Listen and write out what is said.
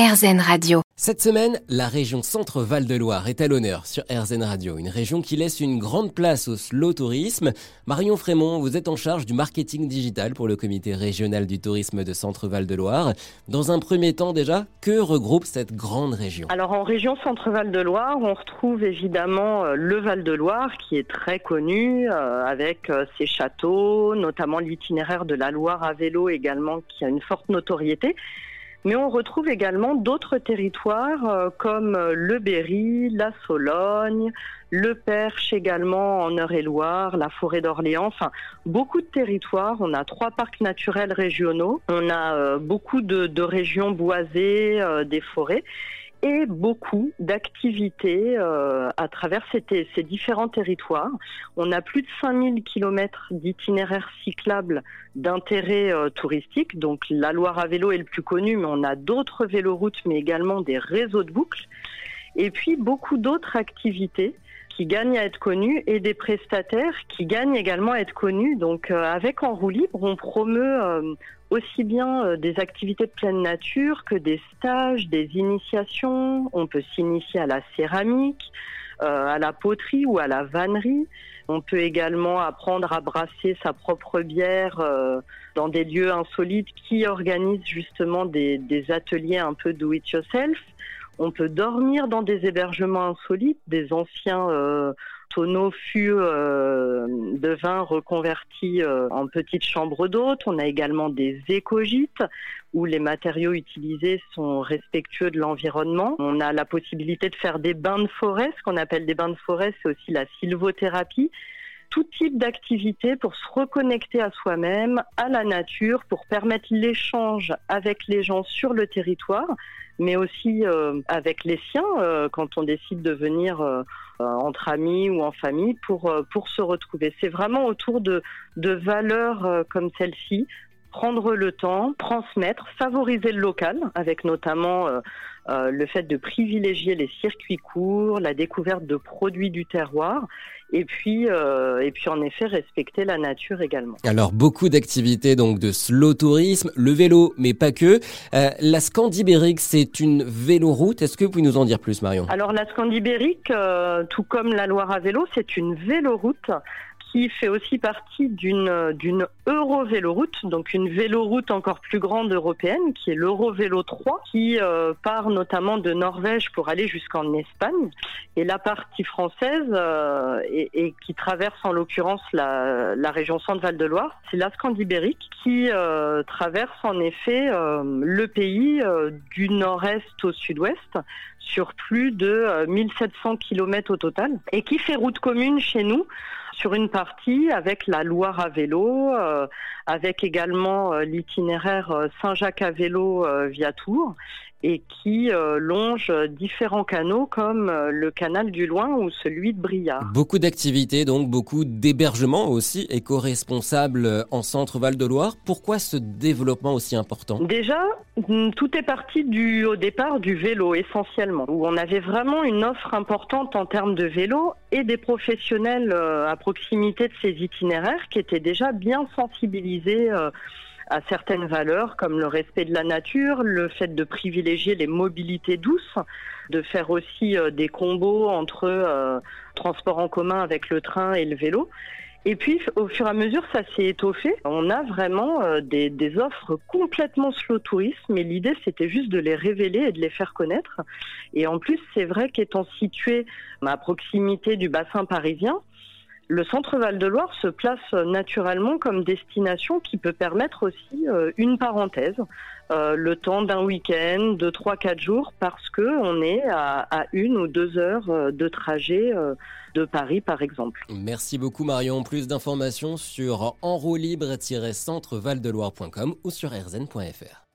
RZN Radio. Cette semaine, la région Centre-Val de Loire est à l'honneur sur RZN Radio, une région qui laisse une grande place au slow tourisme. Marion Frémont, vous êtes en charge du marketing digital pour le comité régional du tourisme de Centre-Val de Loire. Dans un premier temps déjà, que regroupe cette grande région? Alors en région Centre-Val de Loire, on retrouve évidemment euh, le Val de Loire qui est très connu euh, avec euh, ses châteaux, notamment l'itinéraire de la Loire à vélo également qui a une forte notoriété. Mais on retrouve également d'autres territoires euh, comme euh, le Berry, la Sologne, le Perche également en Eure-et-Loire, la forêt d'Orléans, enfin beaucoup de territoires. On a trois parcs naturels régionaux, on a euh, beaucoup de, de régions boisées, des forêts et beaucoup d'activités euh, à travers ces, différents territoires. On a plus de 5000 kilomètres d'itinéraires cyclables d'intérêt euh, touristique. Donc la Loire à vélo est le plus connu, mais on a d'autres véloroutes, mais également des réseaux de boucles. Et puis beaucoup d'autres activités qui gagnent à être connus et des prestataires qui gagnent également à être connus. Donc euh, avec En roue libre, on promeut euh, aussi bien euh, des activités de pleine nature que des stages, des initiations. On peut s'initier à la céramique, à la poterie ou à la vannerie. On peut également apprendre à brasser sa propre bière dans des lieux insolites qui organisent justement des, ateliers un peu do it yourself. On peut dormir dans des hébergements insolites, des anciens euh, tonneaux fûts euh, de vin reconvertis euh, en petites chambres d'hôtes. On a également des écogites où les matériaux utilisés sont respectueux de l'environnement. On a la possibilité de faire des bains de forêt. Ce qu'on appelle des bains de forêt, c'est aussi la sylvothérapie tout type d'activité pour se reconnecter à soi-même, à la nature, pour permettre l'échange avec les gens sur le territoire, mais aussi euh, avec les siens euh, quand on décide de venir euh, entre amis ou en famille pour, pour se retrouver. C'est vraiment autour de, de valeurs comme celle-ci, prendre le temps, transmettre, favoriser le local, avec notamment euh, le fait de privilégier les circuits courts, la découverte de produits du terroir, et puis, euh, et puis en effet respecter la nature également. Alors beaucoup d'activités donc de slow tourisme, le vélo, mais pas que. la Scandibérique, c'est une véloroute. Est-ce que vous pouvez nous en dire plus, Marion? Alors la Scandibérique, tout comme la Loire à vélo, c'est une véloroute qui fait aussi partie d'une d'une Eurovéloroute, donc une véloroute encore plus grande européenne, qui est l'Eurovélo 3, qui euh, part notamment de Norvège pour aller jusqu'en Espagne. Et la partie française, euh, et, qui traverse en l'occurrence la, la région Centre-Val de Loire, c'est la Scandibérique, qui euh, traverse en effet le pays du nord-est au sud-ouest sur plus de 1700 km au total, et qui fait route commune chez nous sur une partie avec la Loire à vélo, euh, avec également euh, l'itinéraire euh, Saint-Jacques à vélo via Tours et qui longe différents canaux comme le canal du Loing ou celui de Briard. Beaucoup d'activités, donc beaucoup d'hébergements aussi éco-responsables en centre Val de Loire. Pourquoi ce développement aussi important? Déjà, mm, tout est parti du, au départ du vélo essentiellement, où on avait vraiment une offre importante en termes de vélo et des professionnels à proximité de ces itinéraires qui étaient déjà bien sensibilisés euh, à certaines valeurs comme le respect de la nature, le fait de privilégier les mobilités douces, de faire aussi euh, des combos entre euh, transport en commun avec le train et le vélo. Et puis, au fur et à mesure, ça s'est étoffé. On a vraiment des, des, offres complètement slow tourisme, mais l'idée, c'était juste de les révéler et de les faire connaître. Et en plus, c'est vrai qu'étant situé à proximité du bassin parisien, le centre Val-de-Loire se place naturellement comme destination qui peut permettre aussi euh, une parenthèse, euh, le temps d'un week-end, de 3-4 jours, parce que on est à, une ou deux heures euh, de trajet de Paris, par exemple. Merci beaucoup Marion. Plus d'informations sur enroulibre-centrevaldeloire.com ou sur rzn.fr.